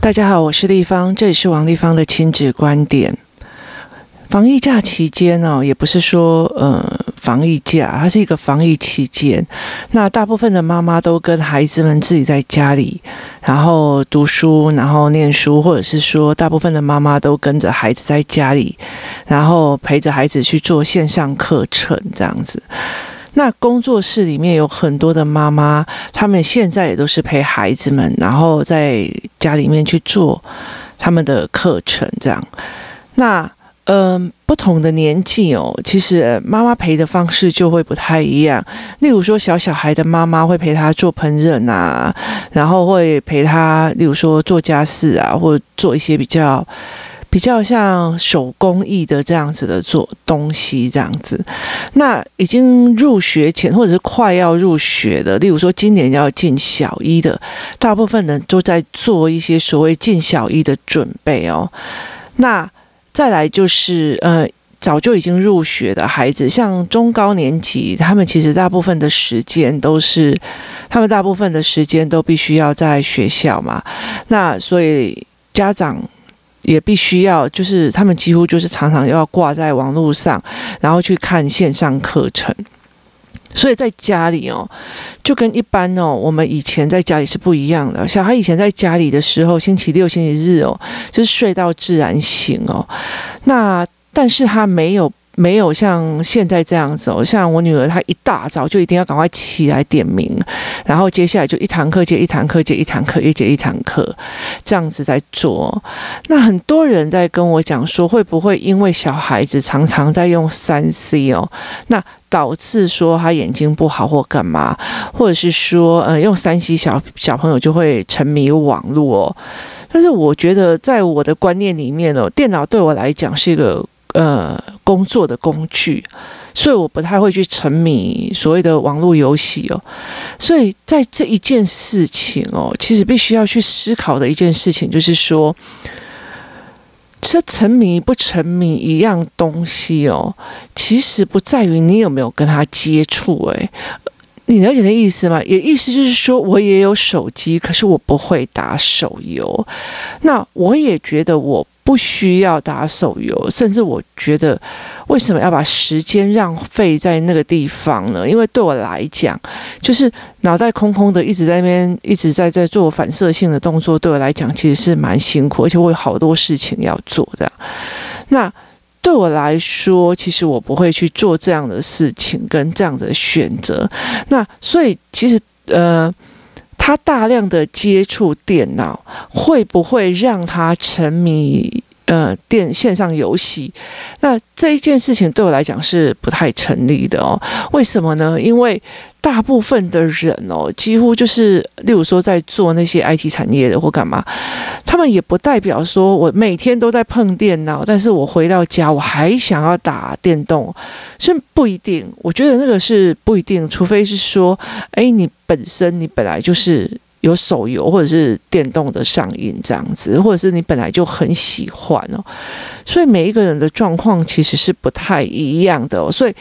大家好，我是立方，这里是王立方的亲子观点。防疫假期间呢，也不是说呃防疫假，它是一个防疫期间。那大部分的妈妈都跟孩子们自己在家里，然后读书，然后念书，或者是说，大部分的妈妈都跟着孩子在家里，然后陪着孩子去做线上课程这样子。那工作室里面有很多的妈妈，他们现在也都是陪孩子们，然后在家里面去做他们的课程，这样。那嗯、不同的年纪哦，其实妈妈陪的方式就会不太一样。例如说，小小孩的妈妈会陪他做烹饪啊，然后会陪他，例如说做家事啊，或做一些比较。比较像手工艺的这样子的做东西，这样子。那已经入学前或者是快要入学的，例如说今年要进小一的，大部分人都在做一些所谓进小一的准备哦。那再来就是呃，早就已经入学的孩子，像中高年级，他们其实大部分的时间都是，他们大部分的时间都必须要在学校嘛。那所以家长。也必须要，就是他们几乎就是常常要挂在网络上，然后去看线上课程。所以在家里哦，就跟一般哦，我们以前在家里是不一样的。小孩以前在家里的时候，星期六、星期日哦，就是睡到自然醒哦。那但是他没有。没有像现在这样子哦，像我女儿，她一大早就一定要赶快起来点名，然后接下来就一堂课接一堂课接一堂课，一节一堂课，这样子在做。那很多人在跟我讲说，会不会因为小孩子常常在用三 C 哦，那导致说他眼睛不好或干嘛，或者是说，呃，用三 C 小小朋友就会沉迷网络哦。但是我觉得，在我的观念里面哦，电脑对我来讲是一个。呃，工作的工具，所以我不太会去沉迷所谓的网络游戏哦。所以在这一件事情哦，其实必须要去思考的一件事情，就是说，这沉迷不沉迷一样东西哦，其实不在于你有没有跟他接触。诶，你了解的意思吗？也意思就是说，我也有手机，可是我不会打手游。那我也觉得我。不需要打手游，甚至我觉得，为什么要把时间浪费在那个地方呢？因为对我来讲，就是脑袋空空的，一直在那边，一直在在做反射性的动作，对我来讲其实是蛮辛苦，而且我有好多事情要做。这样，那对我来说，其实我不会去做这样的事情跟这样的选择。那所以，其实呃。他大量的接触电脑，会不会让他沉迷呃电线上游戏？那这一件事情对我来讲是不太成立的哦。为什么呢？因为大部分的人哦，几乎就是，例如说在做那些 IT 产业的或干嘛，他们也不代表说我每天都在碰电脑，但是我回到家我还想要打电动，所以不一定。我觉得那个是不一定，除非是说，哎，你本身你本来就是有手游或者是电动的上瘾这样子，或者是你本来就很喜欢哦。所以每一个人的状况其实是不太一样的，所以。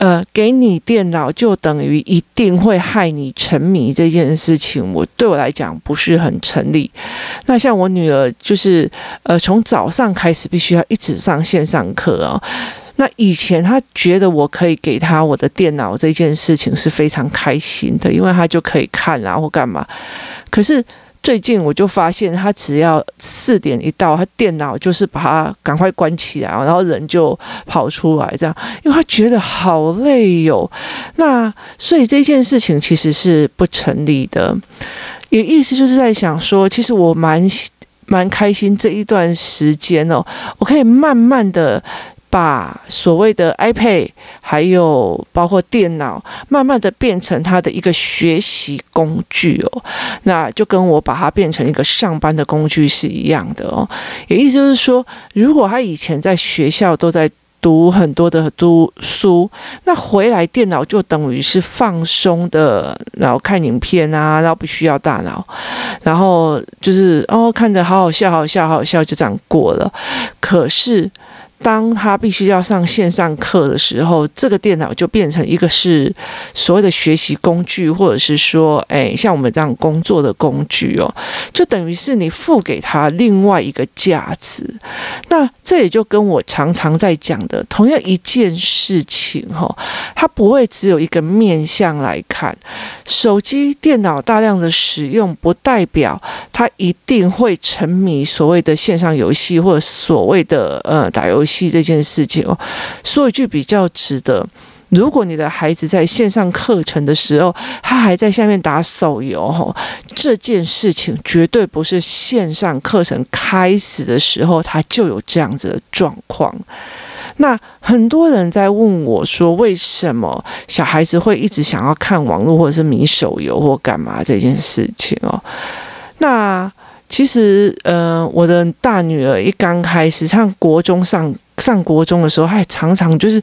呃，给你电脑就等于一定会害你沉迷这件事情，我对我来讲不是很成立。那像我女儿，就是呃，从早上开始必须要一直上线上课哦。那以前她觉得我可以给她我的电脑这件事情是非常开心的，因为她就可以看啊或干嘛。可是。最近我就发现，他只要四点一到，他电脑就是把它赶快关起来，然后人就跑出来，这样，因为他觉得好累哟、那所以这件事情其实是不成立的，也意思就是在想说，其实我蛮蛮开心这一段时间哦，我可以慢慢的。把所谓的 iPad，还有包括电脑，慢慢的变成他的一个学习工具哦，那就跟我把它变成一个上班的工具是一样的哦。也意思就是说，如果他以前在学校都在读很多的读书，那回来电脑就等于是放松的，然后看影片啊，然后不需要大脑，然后就是哦看着好好笑，好好笑，好好笑就这样过了。可是。当他必须要上线上课的时候，这个电脑就变成一个是所谓的学习工具，或者是说，哎，像我们这样工作的工具哦，就等于是你付给他另外一个价值。那这也就跟我常常在讲的，同样一件事情哈，它不会只有一个面向来看。手机、电脑大量的使用，不代表他一定会沉迷所谓的线上游戏，或者所谓的呃打游戏。这件事情哦，说一句比较值得。如果你的孩子在线上课程的时候，他还在下面打手游，吼，这件事情绝对不是线上课程开始的时候他就有这样子的状况。那很多人在问我说，为什么小孩子会一直想要看网络，或者是迷手游或干嘛这件事情哦？那。其实，呃，我的大女儿一刚开始上国中上上国中的时候，她还常常就是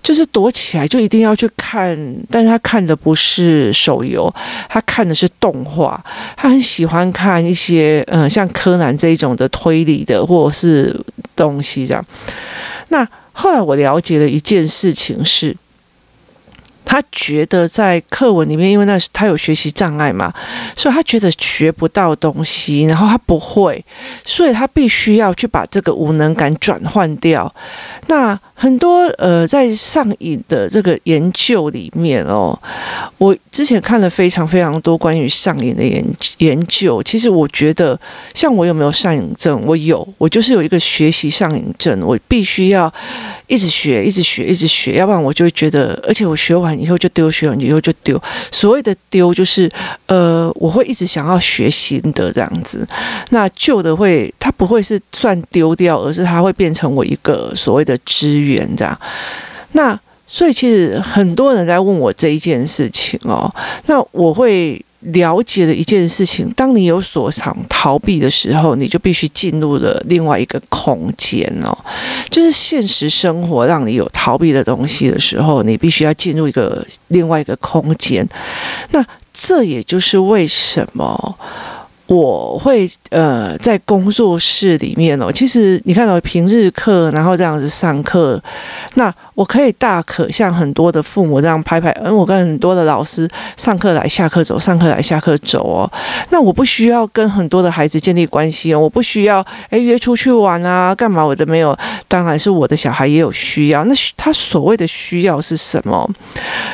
就是躲起来，就一定要去看，但是她看的不是手游，她看的是动画，她很喜欢看一些，嗯、像柯南这一种的推理的或者是东西这样。那后来我了解了一件事情是。他觉得在课文里面，因为那是他有学习障碍嘛，所以他觉得学不到东西，然后他不会，所以他必须要去把这个无能感转换掉。那很多呃，在上瘾的这个研究里面哦，我之前看了非常非常多关于上瘾的研研究。其实我觉得，像我有没有上瘾症？我有，我就是有一个学习上瘾症，我必须要一直学，一直学，一直学，要不然我就会觉得，而且我学完以后就丢，学完以后就丢。所谓的丢，就是呃，我会一直想要学新的这样子。那旧的会，它不会是算丢掉，而是它会变成我一个所谓的。资这样，那所以其实很多人在问我这一件事情哦，那我会了解的一件事情，当你有所想逃避的时候，你就必须进入了另外一个空间哦，就是现实生活让你有逃避的东西的时候，你必须要进入一个另外一个空间，那这也就是为什么。我会呃在工作室里面哦，其实你看到平日课，然后这样子上课，那我可以大可像很多的父母这样拍拍，嗯，我跟很多的老师上课来下课走，上课来下课走哦，那我不需要跟很多的孩子建立关系哦，我不需要诶约出去玩啊，干嘛我都没有，当然是我的小孩也有需要，那他所谓的需要是什么？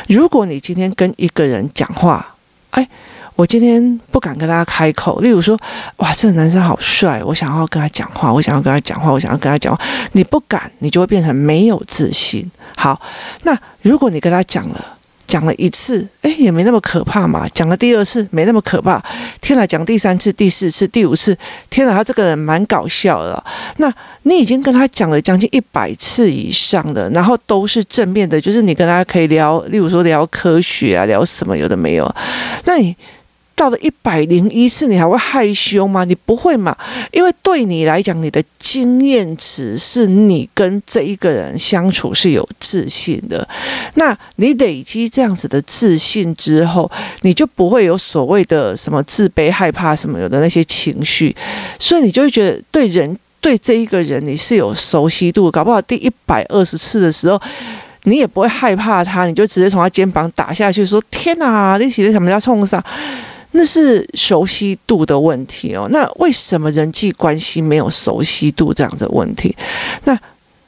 如果你今天跟一个人讲话，哎。我今天不敢跟他开口，例如说，哇，这个男生好帅，我想要跟他讲话，我想要跟他讲话，我想要跟他讲话，你不敢，你就会变成没有自信。好，那如果你跟他讲了，讲了一次，诶，也没那么可怕嘛，讲了第二次，没那么可怕，天哪，讲第三次、第四次、第五次，天哪，他这个人蛮搞笑的。那你已经跟他讲了将近一百次以上的，然后都是正面的，就是你跟他可以聊，例如说聊科学啊，聊什么有的没有，那你。到了一百零一次，你还会害羞吗？你不会嘛？因为对你来讲，你的经验值是你跟这一个人相处是有自信的。那你累积这样子的自信之后，你就不会有所谓的什么自卑、害怕什么有的那些情绪，所以你就会觉得对人对这一个人你是有熟悉度。搞不好第一百二十次的时候，你也不会害怕他，你就直接从他肩膀打下去，说：“天哪，你写的什么叫冲上？”那是熟悉度的问题哦。那为什么人际关系没有熟悉度这样的问题？那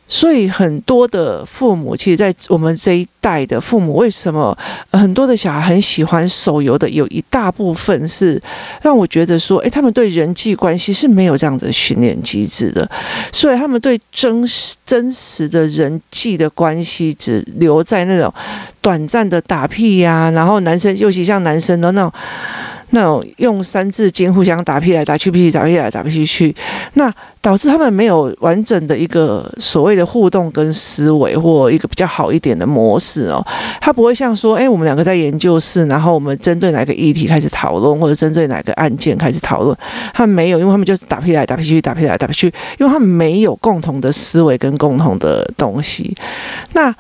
所以很多的父母，其实，在我们这一代的父母，为什么很多的小孩很喜欢手游的？有一大部分是让我觉得说，诶，他们对人际关系是没有这样的训练机制的，所以他们对真实真实的人际的关系只留在那种短暂的打屁呀、然后男生尤其像男生的那种。那种用三字经互相打屁来打去，屁打屁来打屁去，那导致他们没有完整的一个所谓的互动跟思维，或一个比较好一点的模式哦。他不会像说，哎，我们两个在研究室，然后我们针对哪个议题开始讨论，或者针对哪个案件开始讨论。他们没有，因为他们就是打屁来打屁去，打屁来打屁去，因为他们没有共同的思维跟共同的东西。那。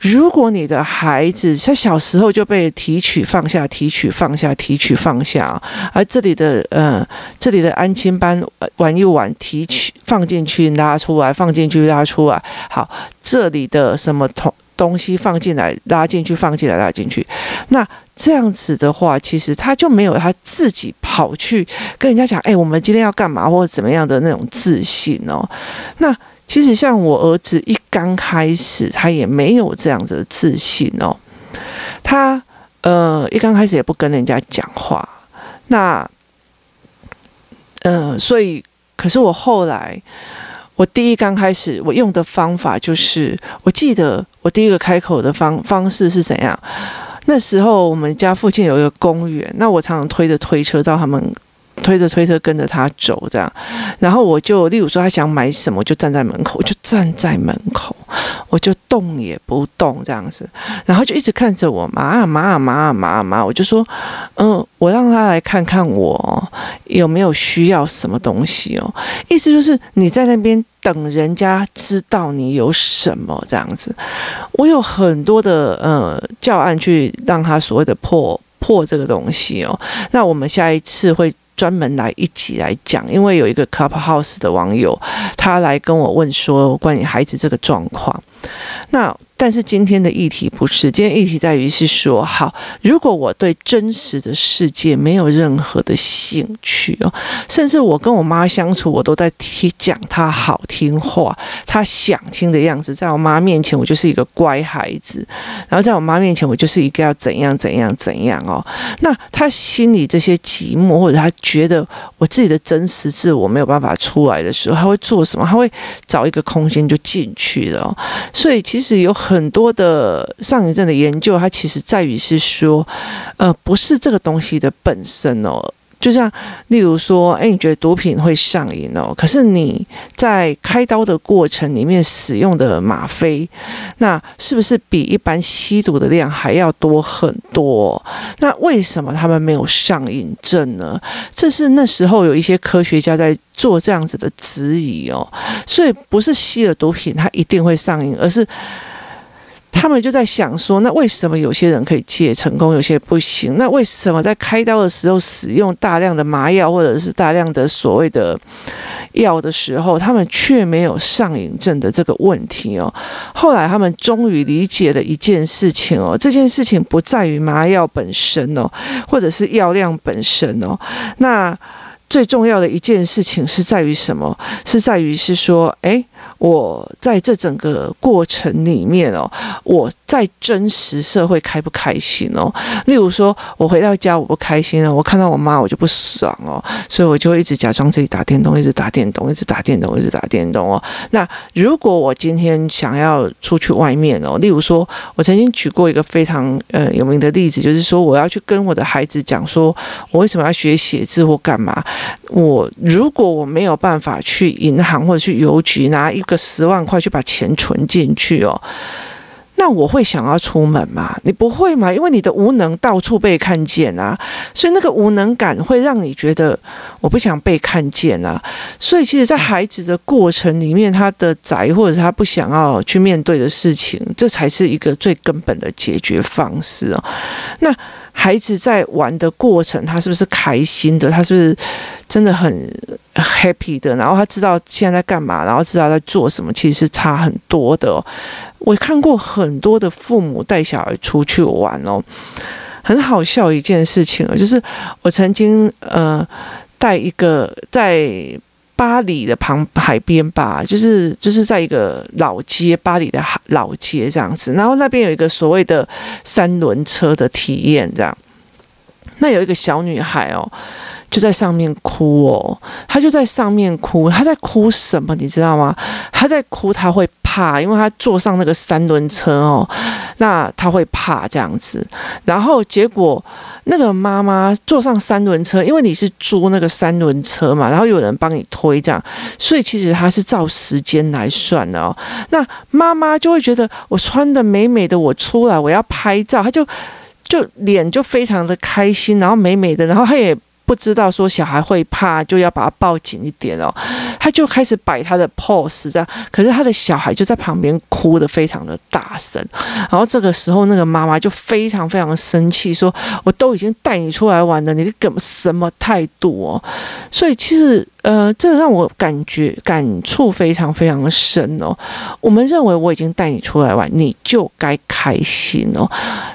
如果你的孩子他小时候就被提取放下、提取放下、提取放下，而这里的呃，这里的安亲班玩一玩，提取放进去拉出来，放进去拉出来，好，这里的什么东东西放进来拉进去，放进来拉进去，那这样子的话，其实他就没有他自己跑去跟人家讲，哎，我们今天要干嘛或者怎么样的那种自信哦，那。其实像我儿子一刚开始，他也没有这样子的自信哦。他呃一刚开始也不跟人家讲话。那呃，所以可是我后来，我第一刚开始我用的方法就是，我记得我第一个开口的方方式是怎样？那时候我们家附近有一个公园，那我常常推着推车到他们。推着推车跟着他走，这样，然后我就，例如说他想买什么，我就站在门口，我就站在门口，我就动也不动这样子，然后就一直看着我妈啊妈啊妈啊妈啊妈，我就说，嗯，我让他来看看我有没有需要什么东西哦，意思就是你在那边等人家知道你有什么这样子，我有很多的呃教案去让他所谓的破破这个东西哦，那我们下一次会。专门来一起来讲，因为有一个 Clubhouse 的网友，他来跟我问说关于孩子这个状况，那。但是今天的议题不是，今天议题在于是说，好，如果我对真实的世界没有任何的兴趣哦，甚至我跟我妈相处，我都在听讲她好听话，她想听的样子，在我妈面前我就是一个乖孩子，然后在我妈面前我就是一个要怎样怎样怎样哦，那她心里这些寂寞，或者她觉得我自己的真实自我没有办法出来的时候，她会做什么？她会找一个空间就进去了哦，所以其实有很。多的上瘾症的研究，它其实在于是说，呃，不是这个东西的本身哦。就像例如说，哎，你觉得毒品会上瘾哦？可是你在开刀的过程里面使用的吗啡，那是不是比一般吸毒的量还要多很多？那为什么他们没有上瘾症呢？这是那时候有一些科学家在做这样子的质疑哦。所以不是吸了毒品他一定会上瘾，而是。他们就在想说，那为什么有些人可以戒成功，有些不行？那为什么在开刀的时候使用大量的麻药或者是大量的所谓的药的时候，他们却没有上瘾症的这个问题哦？后来他们终于理解了一件事情哦，这件事情不在于麻药本身哦，或者是药量本身哦，那。最重要的一件事情是在于什么？是在于是说，诶，我在这整个过程里面哦，我在真实社会开不开心哦？例如说，我回到家我不开心了，我看到我妈我就不爽哦，所以我就会一直假装自己打电动，一直打电动，一直打电动，一直打电动哦。那如果我今天想要出去外面哦，例如说，我曾经举过一个非常呃有名的例子，就是说我要去跟我的孩子讲说，我为什么要学写字或干嘛？我如果我没有办法去银行或者去邮局拿一个十万块去把钱存进去哦，那我会想要出门吗？你不会吗？因为你的无能到处被看见啊，所以那个无能感会让你觉得我不想被看见啊。所以其实，在孩子的过程里面，他的宅或者他不想要去面对的事情，这才是一个最根本的解决方式哦。那。孩子在玩的过程，他是不是开心的？他是不是真的很 happy 的？然后他知道现在在干嘛，然后知道在做什么，其实是差很多的。我看过很多的父母带小孩出去玩哦，很好笑一件事情哦，就是我曾经呃带一个在。巴黎的旁海边吧，就是就是在一个老街，巴黎的海老街这样子。然后那边有一个所谓的三轮车的体验，这样。那有一个小女孩哦，就在上面哭哦，她就在上面哭，她在哭什么？你知道吗？她在哭，她会怕，因为她坐上那个三轮车哦，那她会怕这样子。然后结果。那个妈妈坐上三轮车，因为你是租那个三轮车嘛，然后有人帮你推这样，所以其实他是照时间来算的哦。那妈妈就会觉得我穿的美美的，我出来我要拍照，她就就脸就非常的开心，然后美美的，然后她也。不知道说小孩会怕，就要把他抱紧一点哦。他就开始摆他的 pose 这样，可是他的小孩就在旁边哭得非常的大声。然后这个时候，那个妈妈就非常非常生气，说：“我都已经带你出来玩了，你个什么态度哦？”所以其实。呃，这让我感觉感触非常非常的深哦。我们认为我已经带你出来玩，你就该开心哦。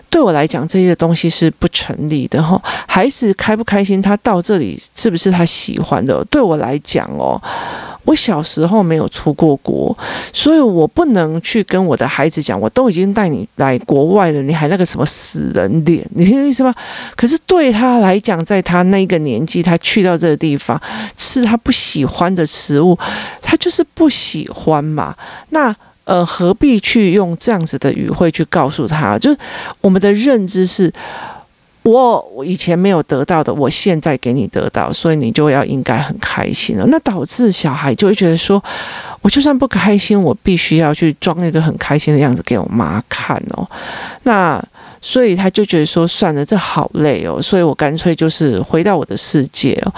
对我来讲，这些东西是不成立的哈。孩子开不开心，他到这里是不是他喜欢的？对我来讲哦。我小时候没有出过国，所以我不能去跟我的孩子讲，我都已经带你来国外了，你还那个什么死人脸，你听我意思吗？可是对他来讲，在他那个年纪，他去到这个地方，是他不喜欢的食物，他就是不喜欢嘛。那呃，何必去用这样子的语汇去告诉他？就是我们的认知是。我我以前没有得到的，我现在给你得到，所以你就要应该很开心了。那导致小孩就会觉得说，我就算不开心，我必须要去装一个很开心的样子给我妈看哦。那所以他就觉得说，算了，这好累哦，所以我干脆就是回到我的世界哦。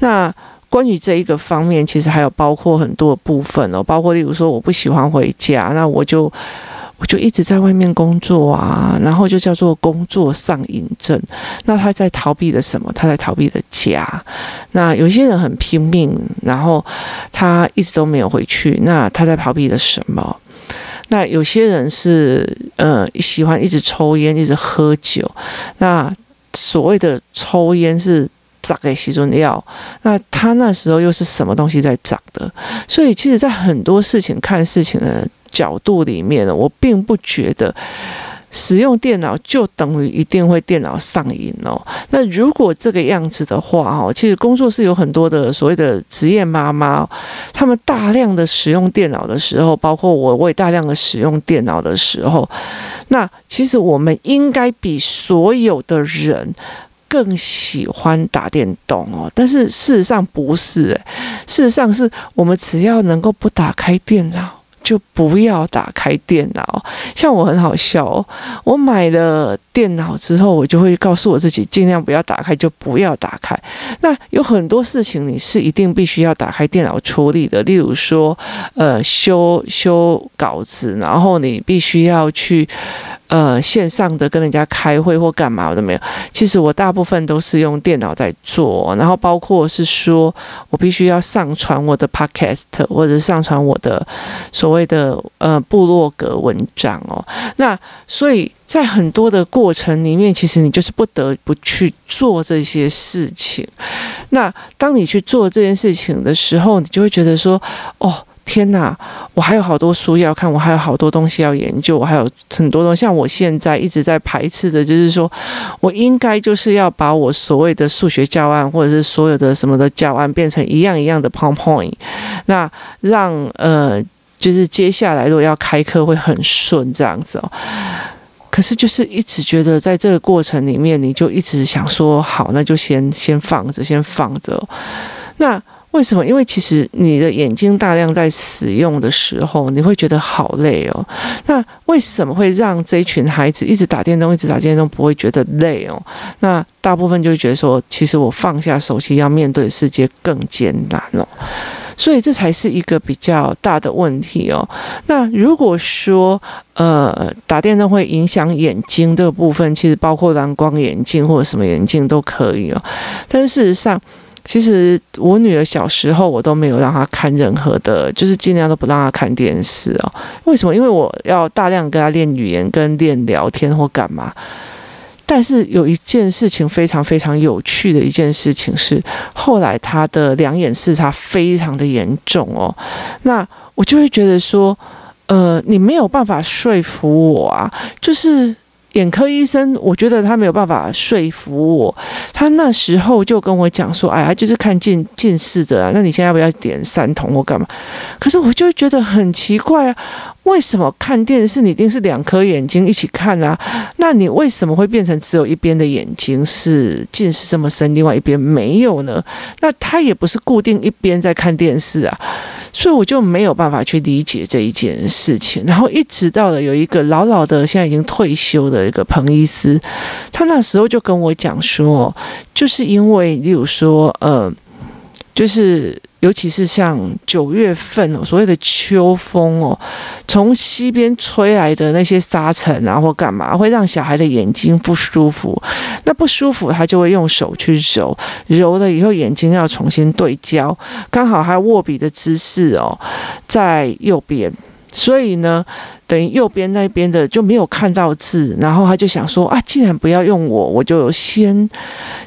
那关于这一个方面，其实还有包括很多部分哦，包括例如说，我不喜欢回家，那我就。我就一直在外面工作啊，然后就叫做工作上瘾症。那他在逃避的什么？他在逃避的家。那有些人很拼命，然后他一直都没有回去。那他在逃避的什么？那有些人是呃喜欢一直抽烟，一直喝酒。那所谓的抽烟是长给吸中药。那他那时候又是什么东西在长的？所以其实，在很多事情看事情的。角度里面呢，我并不觉得使用电脑就等于一定会电脑上瘾哦。那如果这个样子的话哦，其实工作室有很多的所谓的职业妈妈，他们大量的使用电脑的时候，包括我，我也大量的使用电脑的时候，那其实我们应该比所有的人更喜欢打电动哦。但是事实上不是，事实上是我们只要能够不打开电脑。就不要打开电脑，像我很好笑哦。我买了电脑之后，我就会告诉我自己，尽量不要打开，就不要打开。那有很多事情你是一定必须要打开电脑处理的，例如说，呃，修修稿子，然后你必须要去。呃，线上的跟人家开会或干嘛我都没有？其实我大部分都是用电脑在做，然后包括是说我必须要上传我的 podcast 或者上传我的所谓的呃部落格文章哦。那所以在很多的过程里面，其实你就是不得不去做这些事情。那当你去做这件事情的时候，你就会觉得说，哦。天呐，我还有好多书要看，我还有好多东西要研究，我还有很多东西。像我现在一直在排斥的，就是说我应该就是要把我所谓的数学教案，或者是所有的什么的教案，变成一样一样的 PowerPoint，那让呃，就是接下来如果要开课会很顺这样子哦。可是就是一直觉得在这个过程里面，你就一直想说，好，那就先先放着，先放着。那。为什么？因为其实你的眼睛大量在使用的时候，你会觉得好累哦。那为什么会让这一群孩子一直打电动，一直打电动，不会觉得累哦？那大部分就会觉得说，其实我放下手机要面对的世界更艰难哦。所以这才是一个比较大的问题哦。那如果说呃打电动会影响眼睛这个部分，其实包括蓝光眼镜或者什么眼镜都可以哦。但是事实上，其实我女儿小时候，我都没有让她看任何的，就是尽量都不让她看电视哦。为什么？因为我要大量跟她练语言、跟练聊天或干嘛。但是有一件事情非常非常有趣的一件事情是，后来她的两眼视差非常的严重哦。那我就会觉得说，呃，你没有办法说服我啊，就是。眼科医生，我觉得他没有办法说服我。他那时候就跟我讲说：“哎，他就是看近近视的啊，那你现在要不要点三瞳或干嘛？”可是我就觉得很奇怪啊，为什么看电视你一定是两颗眼睛一起看啊？那你为什么会变成只有一边的眼睛是近视这么深，另外一边没有呢？那他也不是固定一边在看电视啊。所以我就没有办法去理解这一件事情。然后一直到了有一个老老的，现在已经退休的一个彭医师，他那时候就跟我讲说，就是因为，例如说，呃，就是。尤其是像九月份哦，所谓的秋风哦，从西边吹来的那些沙尘啊，或干嘛，会让小孩的眼睛不舒服。那不舒服，他就会用手去揉，揉了以后眼睛要重新对焦，刚好他握笔的姿势哦，在右边。所以呢，等于右边那边的就没有看到字，然后他就想说啊，既然不要用我，我就先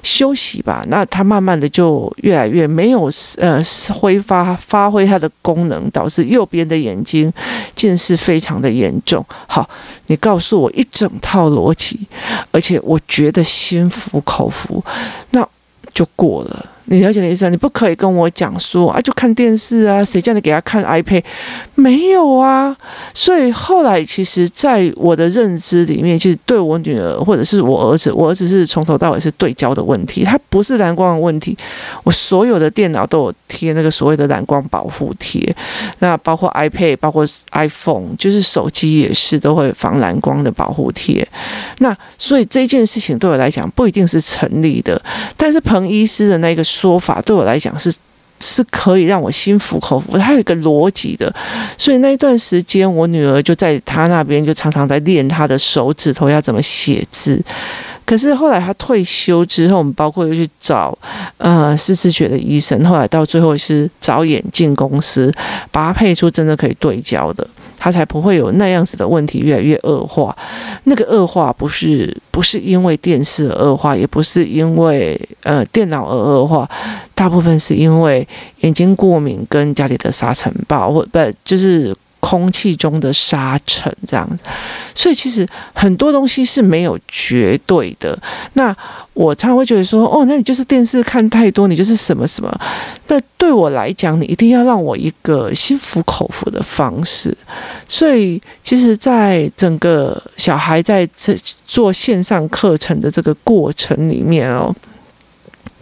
休息吧。那他慢慢的就越来越没有呃挥发发挥它的功能，导致右边的眼睛近视非常的严重。好，你告诉我一整套逻辑，而且我觉得心服口服，那就过了。你了解的意思啊？你不可以跟我讲说啊，就看电视啊，谁叫你给他看 iPad？没有啊。所以后来，其实在我的认知里面，其实对我女儿或者是我儿子，我儿子是从头到尾是对焦的问题，他不是蓝光的问题。我所有的电脑都有贴那个所谓的蓝光保护贴，那包括 iPad，包括 iPhone，就是手机也是都会防蓝光的保护贴。那所以这件事情对我来讲不一定是成立的，但是彭医师的那个。说法对我来讲是是可以让我心服口服，它有一个逻辑的，所以那一段时间，我女儿就在她那边，就常常在练她的手指头要怎么写字。可是后来她退休之后，我们包括又去找呃视知觉的医生，后来到最后是找眼镜公司，把它配出真的可以对焦的。他才不会有那样子的问题越来越恶化。那个恶化不是不是因为电视而恶化，也不是因为呃电脑而恶化，大部分是因为眼睛过敏跟家里的沙尘暴，或不就是。空气中的沙尘这样子，所以其实很多东西是没有绝对的。那我常常会觉得说，哦，那你就是电视看太多，你就是什么什么。那对我来讲，你一定要让我一个心服口服的方式。所以，其实，在整个小孩在这做线上课程的这个过程里面哦，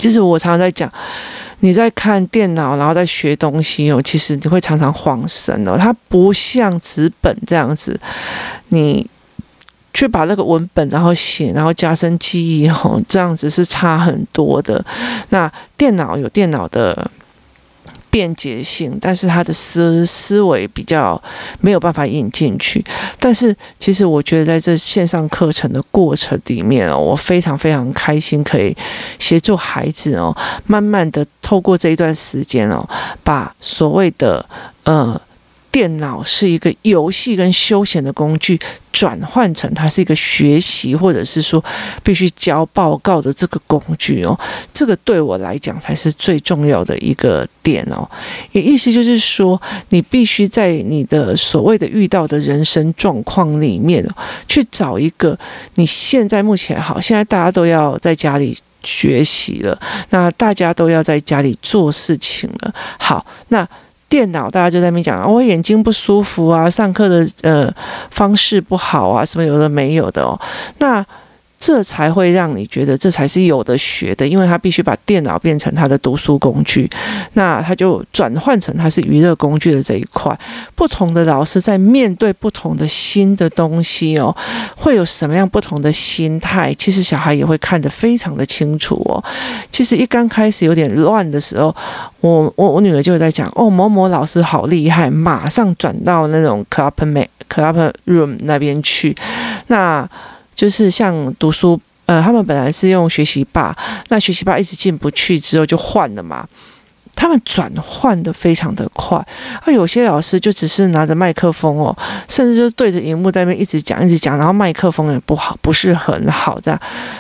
就是我常常在讲。你在看电脑，然后在学东西哦，其实你会常常晃神哦。它不像纸本这样子，你去把那个文本然后写，然后加深记忆哦，这样子是差很多的。那电脑有电脑的。便捷性，但是他的思思维比较没有办法引进去。但是其实我觉得在这线上课程的过程里面哦，我非常非常开心，可以协助孩子哦，慢慢的透过这一段时间哦，把所谓的呃。电脑是一个游戏跟休闲的工具，转换成它是一个学习或者是说必须交报告的这个工具哦，这个对我来讲才是最重要的一个点哦。也意思就是说，你必须在你的所谓的遇到的人生状况里面去找一个你现在目前好，现在大家都要在家里学习了，那大家都要在家里做事情了，好，那。电脑，大家就在那边讲，我眼睛不舒服啊，上课的呃方式不好啊，什么有的没有的哦，那。这才会让你觉得这才是有的学的，因为他必须把电脑变成他的读书工具，那他就转换成他是娱乐工具的这一块。不同的老师在面对不同的新的东西哦，会有什么样不同的心态？其实小孩也会看得非常的清楚哦。其实一刚开始有点乱的时候，我我我女儿就在讲哦，某某老师好厉害，马上转到那种 club club room 那边去，那。就是像读书，呃，他们本来是用学习霸，那学习霸一直进不去，之后就换了嘛。他们转换的非常的快，而有些老师就只是拿着麦克风哦，甚至就对着荧幕在那边一直讲，一直讲，然后麦克风也不好，不是很好这样。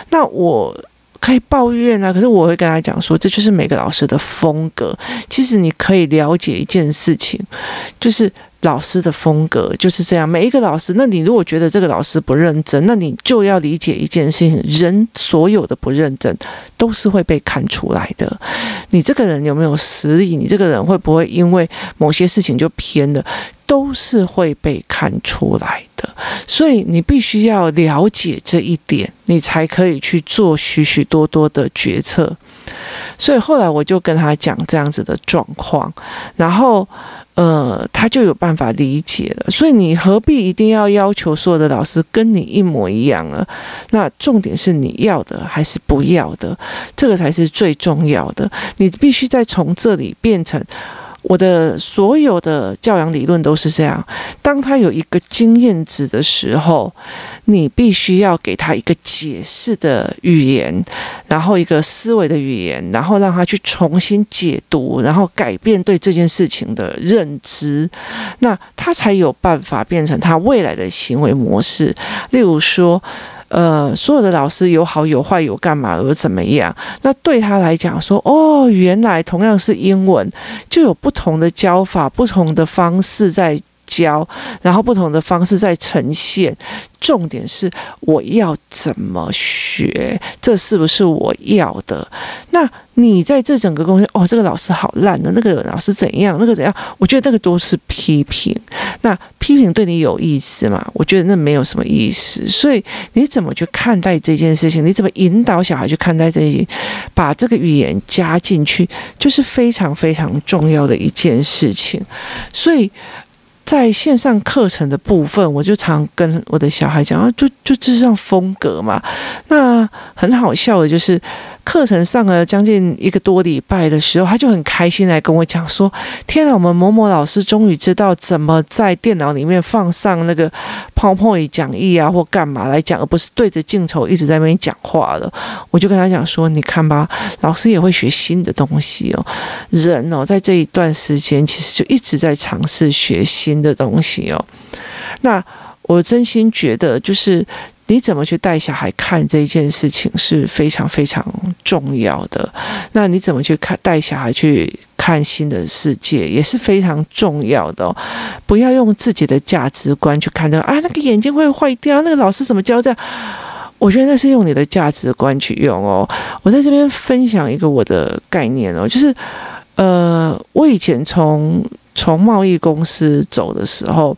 那我可以抱怨啊，可是我会跟他讲说，这就是每个老师的风格。其实你可以了解一件事情，就是。老师的风格就是这样，每一个老师，那你如果觉得这个老师不认真，那你就要理解一件事情：人所有的不认真都是会被看出来的。你这个人有没有实力？你这个人会不会因为某些事情就偏了？都是会被看出来的。所以你必须要了解这一点，你才可以去做许许多多的决策。所以后来我就跟他讲这样子的状况，然后呃，他就有办法理解了。所以你何必一定要要求所有的老师跟你一模一样呢？那重点是你要的还是不要的，这个才是最重要的。你必须再从这里变成。我的所有的教养理论都是这样：当他有一个经验值的时候，你必须要给他一个解释的语言，然后一个思维的语言，然后让他去重新解读，然后改变对这件事情的认知，那他才有办法变成他未来的行为模式。例如说。呃，所有的老师有好有坏，有干嘛，有怎么样？那对他来讲说，哦，原来同样是英文，就有不同的教法，不同的方式在教，然后不同的方式在呈现。重点是我要怎么学，这是不是我要的？那你在这整个公司，哦，这个老师好烂的，那个老师怎样，那个怎样？我觉得那个都是批评。那批评对你有意思吗？我觉得那没有什么意思。所以你怎么去看待这件事情？你怎么引导小孩去看待这些？把这个语言加进去，就是非常非常重要的一件事情。所以。在线上课程的部分，我就常跟我的小孩讲啊，就就这样风格嘛。那很好笑的就是。课程上了将近一个多礼拜的时候，他就很开心来跟我讲说：“天哪，我们某某老师终于知道怎么在电脑里面放上那个 PowerPoint 讲义啊，或干嘛来讲，而不是对着镜头一直在那边讲话了。”我就跟他讲说：“你看吧，老师也会学新的东西哦。人哦，在这一段时间其实就一直在尝试学新的东西哦。那我真心觉得就是。”你怎么去带小孩看这件事情是非常非常重要的。那你怎么去看带小孩去看新的世界也是非常重要的。不要用自己的价值观去看这个啊，那个眼睛会坏掉，那个老师怎么教这样？我觉得那是用你的价值观去用哦。我在这边分享一个我的概念哦，就是呃，我以前从从贸易公司走的时候。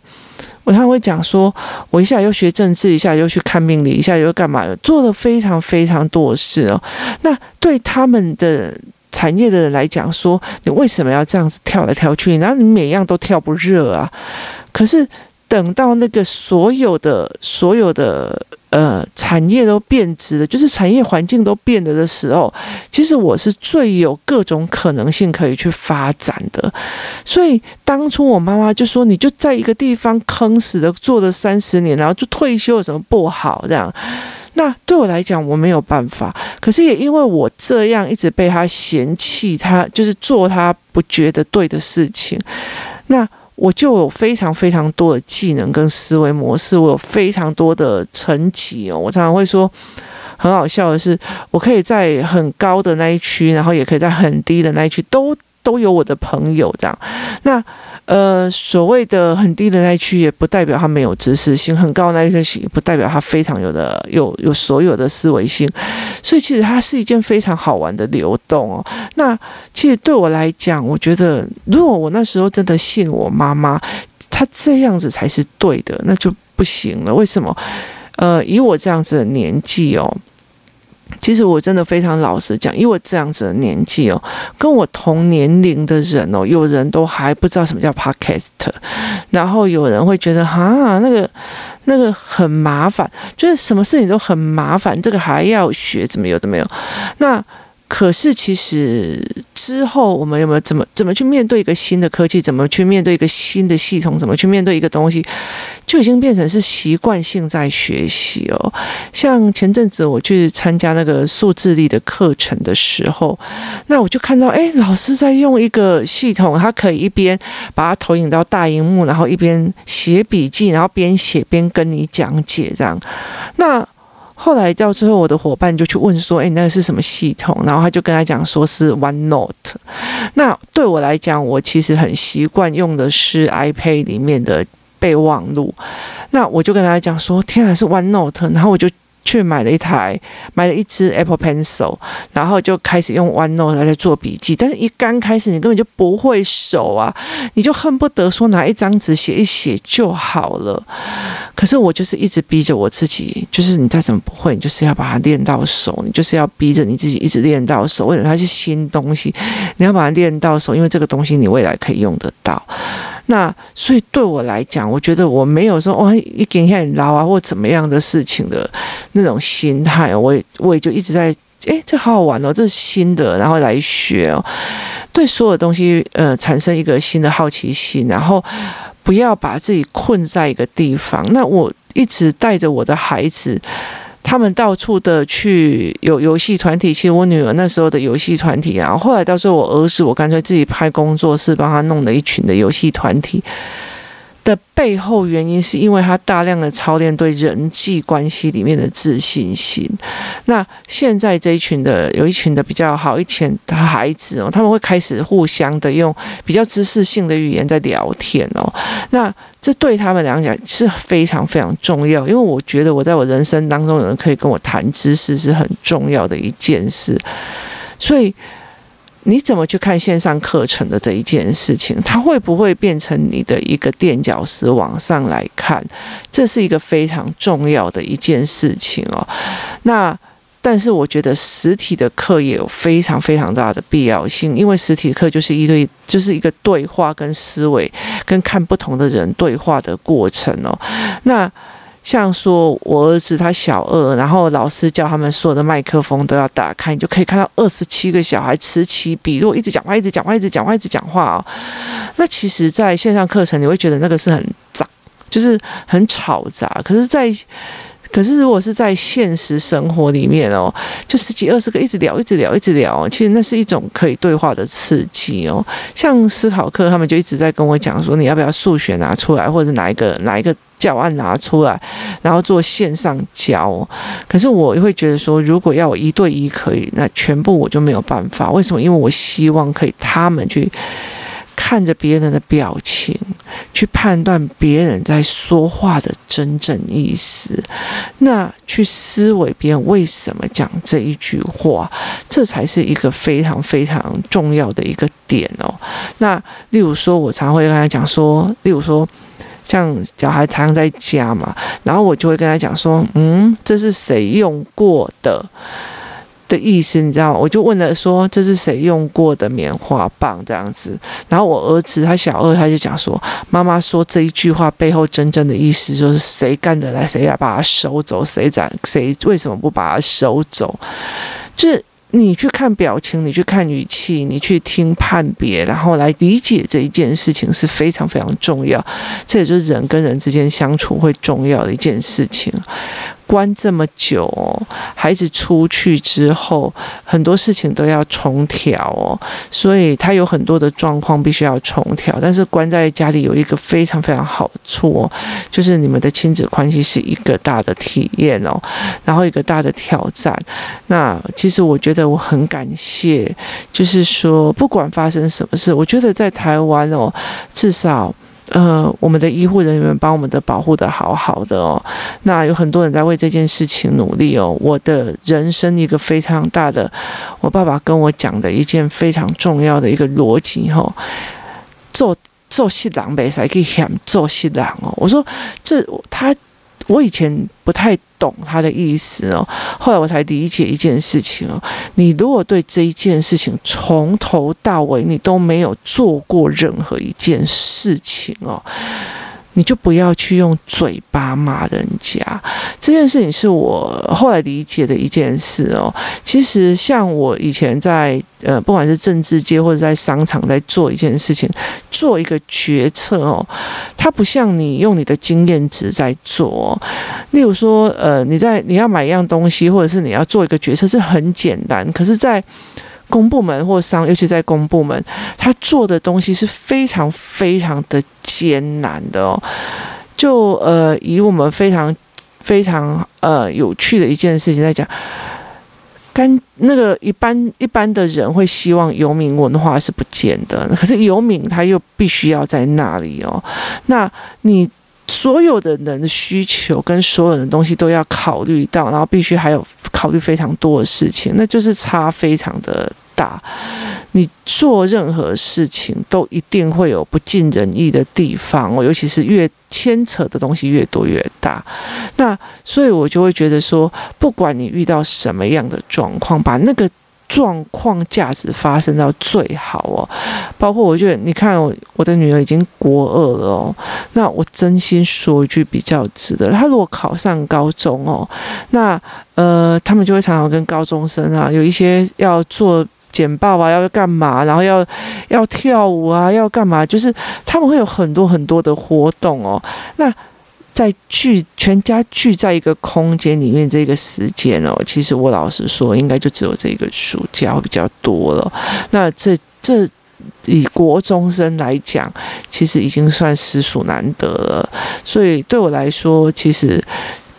我常常会讲说，我一下又学政治，一下又去看命理，一下又干嘛？做了非常非常多的事哦。那对他们的产业的人来讲说，你为什么要这样子跳来跳去？然后你每样都跳不热啊？可是等到那个所有的所有的。呃，产业都变质了，就是产业环境都变了的时候，其实我是最有各种可能性可以去发展的。所以当初我妈妈就说：“你就在一个地方坑死的做了三十年，然后就退休有什么不好？”这样，那对我来讲我没有办法。可是也因为我这样一直被他嫌弃，他就是做他不觉得对的事情，那。我就有非常非常多的技能跟思维模式，我有非常多的层级哦。我常常会说，很好笑的是，我可以在很高的那一区，然后也可以在很低的那一区，都都有我的朋友这样。那。呃，所谓的很低的那一区，也不代表他没有知识性；很高的那一区，也不代表他非常有的有有所有的思维性。所以，其实它是一件非常好玩的流动哦。那其实对我来讲，我觉得如果我那时候真的信我妈妈，她这样子才是对的，那就不行了。为什么？呃，以我这样子的年纪哦。其实我真的非常老实讲，以我这样子的年纪哦，跟我同年龄的人哦，有人都还不知道什么叫 Podcast，然后有人会觉得哈，那个那个很麻烦，就是什么事情都很麻烦，这个还要学，怎么有的没有？那。可是，其实之后我们有没有怎么怎么去面对一个新的科技，怎么去面对一个新的系统，怎么去面对一个东西，就已经变成是习惯性在学习哦。像前阵子我去参加那个数字力的课程的时候，那我就看到，哎，老师在用一个系统，他可以一边把它投影到大荧幕，然后一边写笔记，然后边写边跟你讲解这样。那后来到最后，我的伙伴就去问说：“诶，那个是什么系统？”然后他就跟他讲说是 OneNote。那对我来讲，我其实很习惯用的是 iPad 里面的备忘录。那我就跟他讲说：“天啊，是 OneNote。”然后我就去买了一台，买了一支 Apple Pencil，然后就开始用 OneNote 来做笔记。但是，一刚开始你根本就不会手啊，你就恨不得说拿一张纸写一写就好了。可是我就是一直逼着我自己，就是你再怎么不会，你就是要把它练到手，你就是要逼着你自己一直练到手。为了它是新东西，你要把它练到手，因为这个东西你未来可以用得到。那所以对我来讲，我觉得我没有说哦，一点很老啊或怎么样的事情的那种心态，我我也就一直在，诶，这好好玩哦，这是新的，然后来学，对所有东西呃产生一个新的好奇心，然后不要把自己困在一个地方。那我一直带着我的孩子。他们到处的去有游戏团体，其实我女儿那时候的游戏团体啊，后来到时候我儿子，我干脆自己拍工作室，帮他弄了一群的游戏团体。的背后原因是因为他大量的操练对人际关系里面的自信心。那现在这一群的有一群的比较好一群的孩子哦，他们会开始互相的用比较知识性的语言在聊天哦。那这对他们来讲是非常非常重要，因为我觉得我在我人生当中有人可以跟我谈知识是很重要的一件事，所以。你怎么去看线上课程的这一件事情？它会不会变成你的一个垫脚石？往上来看，这是一个非常重要的一件事情哦。那但是我觉得实体的课也有非常非常大的必要性，因为实体课就是一对，就是一个对话跟思维跟看不同的人对话的过程哦。那。像说，我儿子他小二，然后老师叫他们所有的麦克风都要打开，你就可以看到二十七个小孩此起彼落，一直讲话，一直讲话，一直讲话，一直讲话哦。那其实，在线上课程，你会觉得那个是很杂，就是很吵杂。可是，在可是，如果是在现实生活里面哦，就十几二十个一直聊，一直聊，一直聊，其实那是一种可以对话的刺激哦。像思考课，他们就一直在跟我讲说，你要不要数学拿出来，或者哪一个哪一个教案拿出来，然后做线上教。可是我会觉得说，如果要我一对一可以，那全部我就没有办法。为什么？因为我希望可以他们去。看着别人的表情，去判断别人在说话的真正意思，那去思维别人为什么讲这一句话，这才是一个非常非常重要的一个点哦。那例如说，我常会跟他讲说，例如说，像小孩常常在家嘛，然后我就会跟他讲说，嗯，这是谁用过的？的意思你知道吗？我就问了说，这是谁用过的棉花棒这样子，然后我儿子他小二他就讲说，妈妈说这一句话背后真正的意思就是谁干得来谁要把它收走，谁在谁为什么不把它收走？就是。你去看表情，你去看语气，你去听判别，然后来理解这一件事情是非常非常重要。这也就是人跟人之间相处会重要的一件事情。关这么久哦，孩子出去之后，很多事情都要重调哦，所以他有很多的状况必须要重调。但是关在家里有一个非常非常好处哦，就是你们的亲子关系是一个大的体验哦，然后一个大的挑战。那其实我觉得我很感谢，就是说不管发生什么事，我觉得在台湾哦，至少。呃，我们的医护人员把我们的保护的好好的哦。那有很多人在为这件事情努力哦。我的人生一个非常大的，我爸爸跟我讲的一件非常重要的一个逻辑哦。做做新郎呗，才可以喊做新郎哦。我说这他。我以前不太懂他的意思哦，后来我才理解一件事情哦。你如果对这一件事情从头到尾你都没有做过任何一件事情哦。你就不要去用嘴巴骂人家，这件事情是我后来理解的一件事哦。其实像我以前在呃，不管是政治界或者在商场在做一件事情，做一个决策哦，它不像你用你的经验值在做。例如说，呃，你在你要买一样东西，或者是你要做一个决策，是很简单，可是，在公部门或商，尤其在公部门，他做的东西是非常非常的艰难的哦。就呃，以我们非常非常呃有趣的一件事情来讲，干那个一般一般的人会希望游民文化是不见的，可是游民他又必须要在那里哦。那你所有的人的需求跟所有的东西都要考虑到，然后必须还有考虑非常多的事情，那就是差非常的大。你做任何事情都一定会有不尽人意的地方哦，尤其是越牵扯的东西越多越大。那所以我就会觉得说，不管你遇到什么样的状况，把那个。状况价值发生到最好哦，包括我觉得，你看我我的女儿已经国二了哦，那我真心说一句比较值得，她如果考上高中哦，那呃，他们就会常常跟高中生啊有一些要做简报啊，要干嘛，然后要要跳舞啊，要干嘛，就是他们会有很多很多的活动哦，那。在聚全家聚在一个空间里面，这个时间哦，其实我老实说，应该就只有这个暑假会比较多了。那这这以国中生来讲，其实已经算实属难得了。所以对我来说，其实。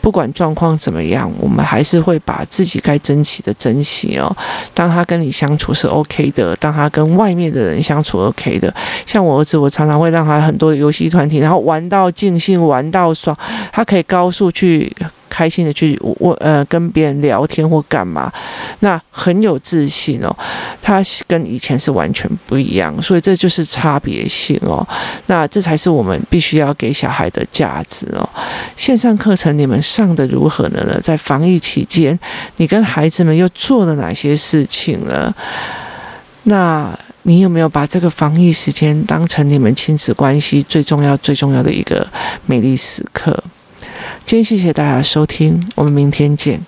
不管状况怎么样，我们还是会把自己该珍惜的珍惜哦。当他跟你相处是 OK 的，当他跟外面的人相处 OK 的，像我儿子，我常常会让他很多游戏团体，然后玩到尽兴，玩到爽，他可以高速去。开心的去我呃跟别人聊天或干嘛，那很有自信哦。他跟以前是完全不一样，所以这就是差别性哦。那这才是我们必须要给小孩的价值哦。线上课程你们上的如何呢？在防疫期间，你跟孩子们又做了哪些事情呢？那你有没有把这个防疫时间当成你们亲子关系最重要、最重要的一个美丽时刻？今天谢谢大家收听，我们明天见。